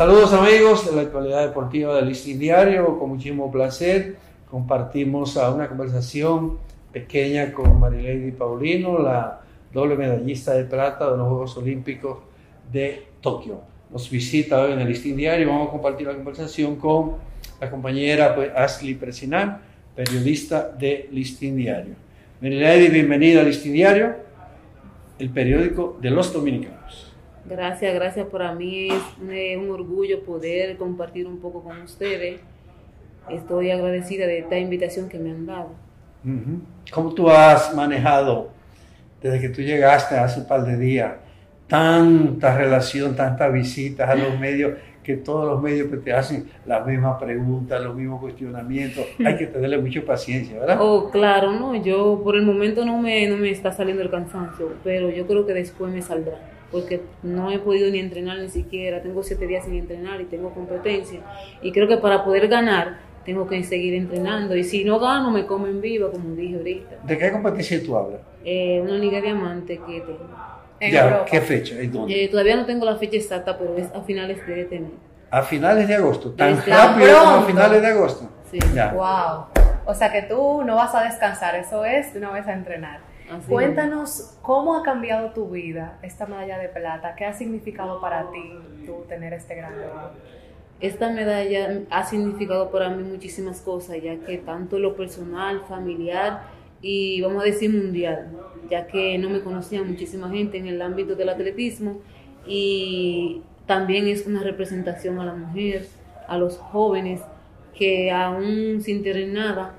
Saludos amigos de la actualidad deportiva del Listín Diario, con muchísimo placer compartimos a una conversación pequeña con Marilady Paulino, la doble medallista de plata de los Juegos Olímpicos de Tokio. Nos visita hoy en el Listín Diario, vamos a compartir la conversación con la compañera pues, Ashley Presinal, periodista de Listín Diario. Marilady, bienvenida al Listín Diario, el periódico de los dominicanos. Gracias, gracias. Para mí es un orgullo poder compartir un poco con ustedes. Estoy agradecida de esta invitación que me han dado. ¿Cómo tú has manejado desde que tú llegaste hace un par de días tanta relación, tantas visitas a los medios, que todos los medios que te hacen las mismas preguntas, los mismos cuestionamientos? Hay que tenerle mucha paciencia, ¿verdad? Oh, claro, no, yo por el momento no me, no me está saliendo el cansancio, pero yo creo que después me saldrá porque no he podido ni entrenar ni siquiera, tengo siete días sin entrenar y tengo competencia. Y creo que para poder ganar tengo que seguir entrenando y si no gano me comen viva, como dije ahorita. ¿De qué competencia tú hablas? Eh, una liga diamante que tengo. ya, ¿qué fecha? Eh, todavía no tengo la fecha exacta, pero es a finales de este mes. ¿A finales de agosto? ¿Tan rápido como a finales de agosto? Sí. Ya. Wow. O sea que tú no vas a descansar, eso es una vez a entrenar. Cuéntanos cómo ha cambiado tu vida esta medalla de plata, qué ha significado para ti tú tener este gran logro. Esta medalla ha significado para mí muchísimas cosas, ya que tanto lo personal, familiar y vamos a decir mundial, ya que no me conocía muchísima gente en el ámbito del atletismo y también es una representación a la mujer, a los jóvenes que aún sin tener nada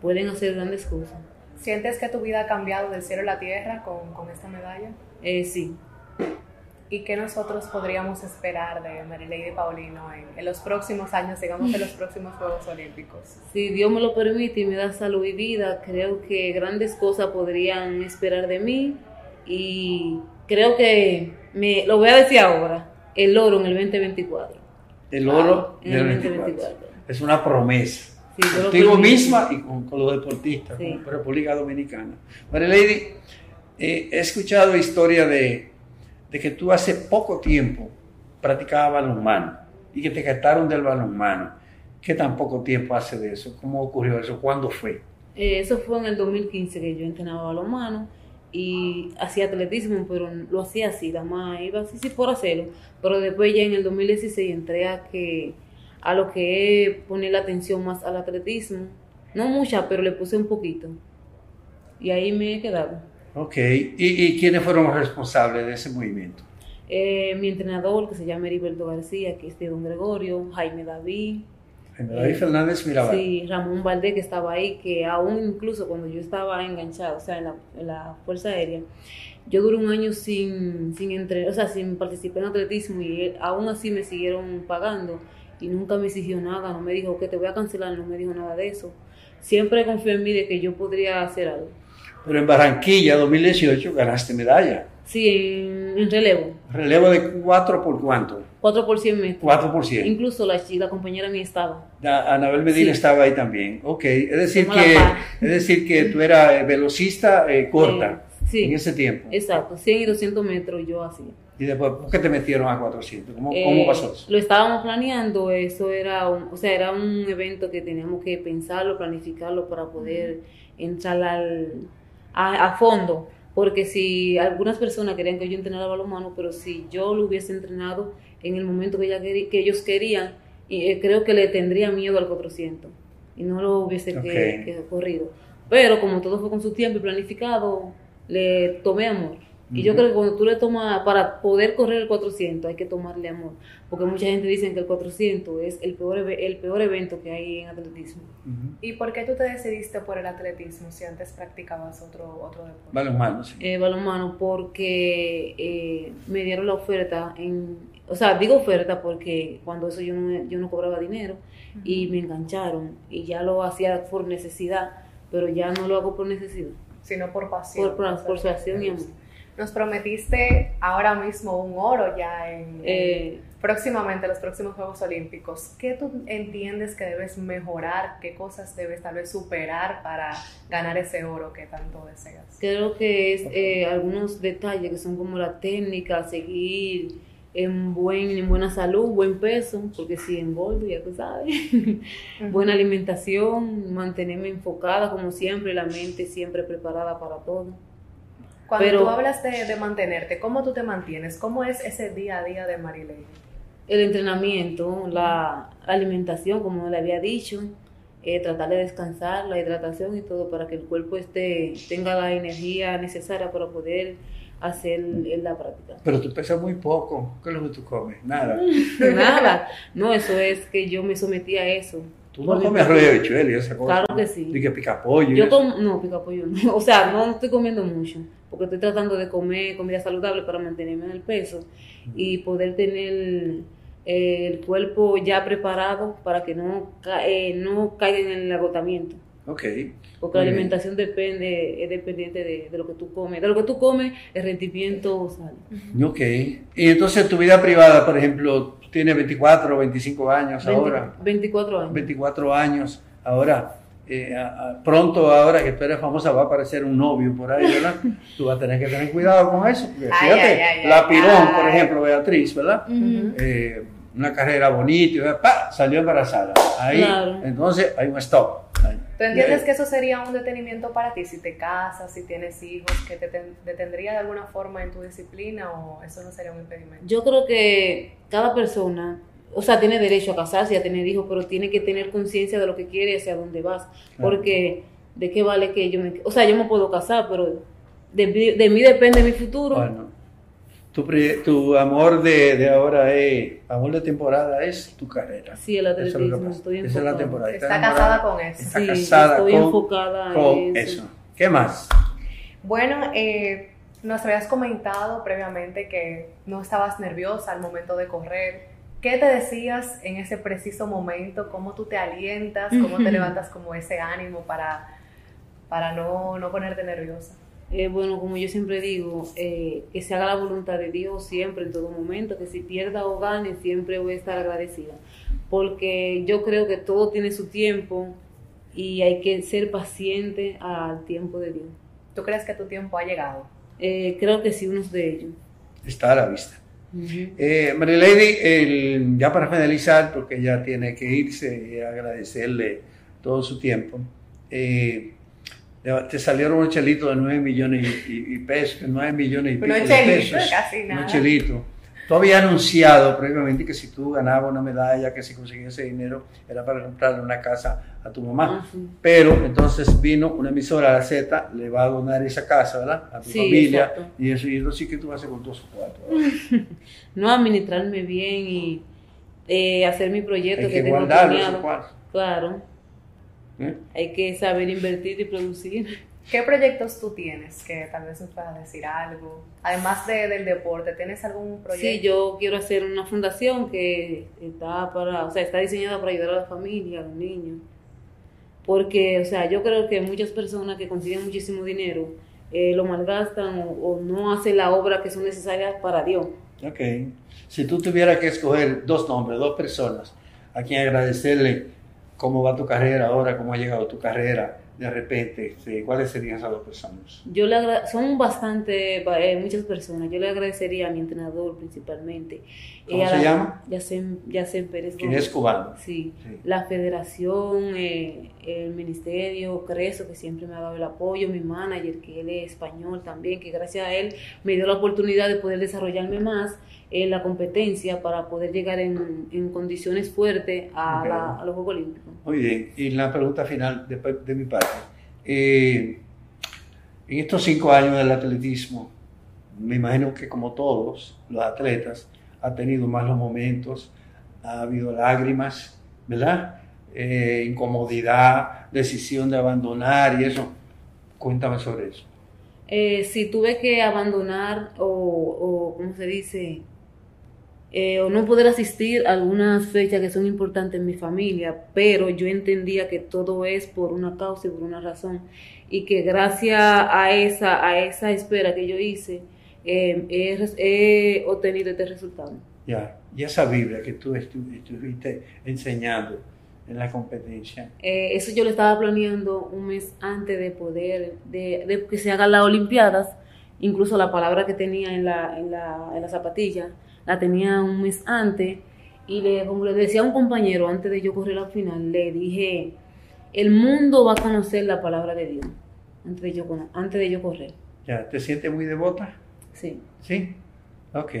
pueden hacer grandes cosas. ¿Sientes que tu vida ha cambiado del cielo a la tierra con, con esta medalla? Eh, sí. ¿Y qué nosotros podríamos esperar de Marilady Paulino en, los próximos años, digamos en los próximos Juegos Olímpicos? Si Dios me lo permite y me da salud y vida, creo que grandes cosas podrían esperar de mí y creo que, me, lo voy a decir ahora, el oro en el 2024. El oro en el 2024. Es una promesa contigo misma y con, los deportistas, con República Dominicana. María Lady, eh, he escuchado historia de, de, que tú hace poco tiempo practicabas balonmano y que te quitaron del balonmano. ¿Qué tan poco tiempo hace de eso? ¿Cómo ocurrió eso? ¿Cuándo fue? Eh, eso fue en el 2015 que yo entrenaba balonmano y hacía atletismo, pero lo hacía así, la más iba así, sí por hacerlo. Pero después ya en el 2016 entré a que a lo que es poner la atención más al atletismo. No mucha, pero le puse un poquito. Y ahí me he quedado. Ok, ¿y, quiénes fueron los responsables de ese movimiento? Eh, mi entrenador, que se llama Heriberto García, que es de Don Gregorio, Jaime David. Jaime David eh, Fernández Mirabal. Sí, Ramón Valdés, que estaba ahí, que aún incluso cuando yo estaba enganchado, o sea, en la, en la Fuerza Aérea, yo duré un año sin, sin entrenar, o sea, sin participar en atletismo y aún así me siguieron pagando y nunca me exigió nada, no me dijo que te voy a cancelar, no me dijo nada de eso. Siempre confió en mí de que yo podría hacer algo. Pero en Barranquilla 2018 ganaste medalla. Sí, en, relevo. ¿Relevo de 4 por cuánto? 4 por 100 metros. 4 por 100. Incluso la, la compañera mía estaba. Anabel Medina estaba ahí también. Ok, es decir, que, es decir que tú eras eh, velocista eh, corta sí, en ese tiempo. Exacto, 100 y 200 metros yo hacía. ¿Y después por qué te metieron a 400? ¿Cómo, ¿cómo eh, pasó eso? Lo estábamos planeando, eso era un, o sea, era un evento que teníamos que pensarlo, planificarlo para poder entrar al, a, fondo. Porque si algunas personas querían que yo entrenara balonmano, pero si yo lo hubiese entrenado en el momento que, ella que ellos querían, eh, creo que le tendría miedo al 400 y no lo hubiese que, corrido. Pero como todo fue con su tiempo y planificado, le tomé amor. Y yo creo que cuando tú le tomas, para poder correr el 400 hay que tomarle amor, porque mucha gente dice que el 400 es el peor, el peor evento que hay en atletismo. ¿Y por qué tú te decidiste por el atletismo si antes practicabas otro, otro deporte? Balonmano, sí. Eh, balonmano, porque eh, me dieron la oferta, en, o sea, digo oferta porque cuando eso yo no, yo no cobraba dinero y me engancharon y ya lo hacía por necesidad, pero ya no lo hago por necesidad. Sino por pasión. Por, por, pasión y amor. Nos prometiste ahora mismo un oro ya en, eh, próximamente los próximos Juegos Olímpicos. ¿Qué tú entiendes que debes mejorar? ¿Qué cosas debes tal vez superar para ganar ese oro que tanto deseas? Creo que es eh, algunos detalles que son como la técnica, seguir en, buen, en buena salud, buen peso, porque si engordo, ya tú sabes, buena alimentación, mantenerme enfocada como siempre, la mente siempre preparada para todo. Cuando tú hablas de, de, mantenerte, ¿cómo tú te mantienes? ¿Cómo es ese día a día de Marilei? El entrenamiento, la alimentación, como le había dicho, eh, tratar de descansar, la hidratación y todo para que el cuerpo esté, tenga la energía necesaria para poder hacer la práctica. Pero tú pesas muy poco. ¿Qué es lo que tú comes? Nada. Nada. No, eso es que yo me sometí a eso. ¿Tú no comes arroz y habichuela y esa cosa? Claro que sí. ¿Y que pica pollo? Yo tomo, no, pica pollo no. O sea, no estoy comiendo mucho, porque estoy tratando de comer comida saludable para mantenerme en el peso y poder tener el cuerpo ya preparado para que no, eh, no caiga en el agotamiento. Ok. Porque la alimentación depende, es dependiente de, de, lo que tú comes. De lo que tú comes, el rendimiento sale. Ok. Y entonces tu vida privada, por ejemplo, tú tienes 24 o 25 años ahora. 24 años. 24 años. Ahora, eh, pronto ahora que tú eres famosa va a aparecer un novio por ahí, ¿verdad? Tú vas a tener que tener cuidado con eso. Porque, fíjate, ay, ay, la Pirón, por ejemplo, Beatriz, ¿verdad? eh, una carrera bonita, y ¡pa! salió embarazada. Ahí, entonces hay un stop. ¿Tú entiendes que eso sería un detenimiento para ti si te casas, si tienes hijos, que te detendría de alguna forma en tu disciplina o eso no sería un impedimento? Yo creo que cada persona, o sea, tiene derecho a casarse y a tener hijos, pero tiene que tener conciencia de lo que quiere y hacia dónde vas. Porque, ¿de qué vale que yo me... O sea, yo me puedo casar, pero de, de mí depende mi futuro. Bueno tu, tu amor de, de, ahora es, amor de temporada es tu carrera. Sí, el atletismo, estoy enfocada. Esa es la temporada. Está, está casada con eso. Está sí, casada estoy con, enfocada con en eso. eso. ¿Qué más? Bueno, eh, nos habías comentado previamente que no estabas nerviosa al momento de correr. ¿Qué te decías en ese preciso momento? ¿Cómo tú te alientas? ¿Cómo te levantas como ese ánimo para, para no, no ponerte nerviosa? Eh, bueno, como yo siempre digo, eh, que se haga la voluntad de Dios siempre, en todo momento, que si pierda o gane, siempre voy a estar agradecida. Porque yo creo que todo tiene su tiempo y hay que ser paciente al tiempo de Dios. ¿Tú crees que tu tiempo ha llegado? Eh, creo que sí, unos de ellos. Está a la vista. Uh -huh. eh, Lady, ya para finalizar, porque ya tiene que irse y agradecerle todo su tiempo. Eh, te salieron unos chelitos de 9 millones y, y, y pesos, 9 millones y pico de pesos. Casi nada. Unos chelitos. Tú habías anunciado previamente que si tú ganabas una medalla, que si conseguías ese dinero, era para comprarle una casa a tu mamá. Ah, sí. Pero entonces vino una emisora, la Z, le va a donar esa casa, ¿verdad? A tu Sí, familia. exacto. Y eso, y eso sí que tú vas a hacer con todos cuatro. No administrarme bien y eh, hacer mi proyecto Hay que, que tengo planeado. Claro, ¿eh? hay que saber invertir y producir. ¿Qué proyectos tú tienes? Que tal vez nos puedas decir algo. Además de, del deporte, ¿tienes algún proyecto? Sí, yo quiero hacer una fundación que está para, o sea, está diseñada para ayudar a la familia, a los niños. Porque, o sea, yo creo que muchas personas que consiguen muchísimo dinero eh, lo malgastan o, o no hacen la obra que son necesarias para Dios. Ok. Si tú tuvieras que escoger dos nombres, dos personas, a quien agradecerle cómo va tu carrera ahora, cómo ha llegado tu carrera, de repente, este, ¿cuáles serían esas dos personas? Yo le son bastante, eh, muchas personas. Yo le agradecería a mi entrenador principalmente. ¿Cómo a se la- llama? Yacen, Yacen Pérez ¿Quién es cubano? Sí. Sí. La federación, eh, el ministerio, Creso, que siempre me ha dado el apoyo, mi manager, que él es español también, que gracias a él me dio la oportunidad de poder desarrollarme más en la competencia para poder llegar en, en condiciones fuertes a, Ok. la- a los Juegos Olímpicos. Muy bien. Y la pregunta final de, de mi parte. Eh, en estos cinco años del atletismo, me imagino que como todos los atletas, ha tenido malos momentos, ha habido lágrimas, ¿verdad? Eh, incomodidad, decisión de abandonar y eso. Cuéntame sobre eso. Eh, si tuve que abandonar o, o ¿cómo se dice? Eh, o no poder asistir a algunas fechas que son importantes en mi familia, pero yo entendía que todo es por una causa y por una razón y que gracias a esa, a esa espera que yo hice, eh, he, he obtenido este resultado. Ya. Y esa Biblia que tú estu- estuviste enseñando en la competencia. Eh, eso yo lo estaba planeando un mes antes de poder, de, de que se hagan las Olimpiadas, incluso la palabra que tenía en la, en la, en la zapatilla, la tenía un mes antes y le, como le decía a un compañero antes de yo correr la final, le dije, el mundo va a conocer la palabra de Dios antes de yo, antes de yo correr. Ya, ¿te sientes muy devota? Sí. Sí, ok.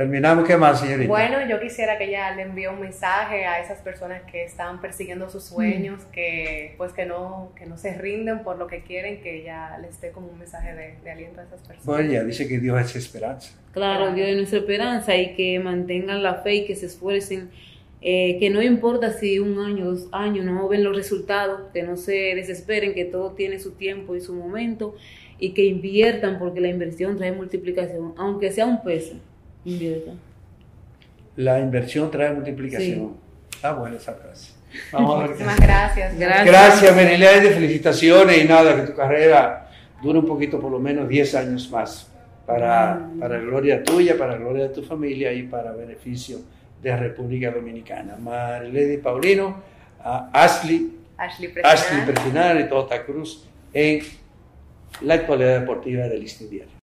Terminamos, ¿qué más, señorita? Bueno, yo quisiera que ella le envíe un mensaje a esas personas que están persiguiendo sus sueños, mm. que pues que no, que no se rinden por lo que quieren, que ella les dé como un mensaje de, aliento a esas personas. Bueno, ella dice que Dios es esperanza. Claro, Dios es nuestra esperanza y que mantengan la fe y que se esfuercen, eh, que no importa si un año, dos años no ven los resultados, que no se desesperen, que todo tiene su tiempo y su momento y que inviertan porque la inversión trae multiplicación, aunque sea un peso invierta. La inversión trae multiplicación. Ah, bueno esa frase. Vamos a ver gracias. Gracias, gracias de felicitaciones y nada, que tu carrera dure un poquito, por lo menos 10 años más, para, para gloria tuya, para gloria de tu familia y para beneficio de la República Dominicana. Marilady Paulino, a Ashley, Ashley Prefinal y Tota Cruz en la actualidad deportiva del Diario.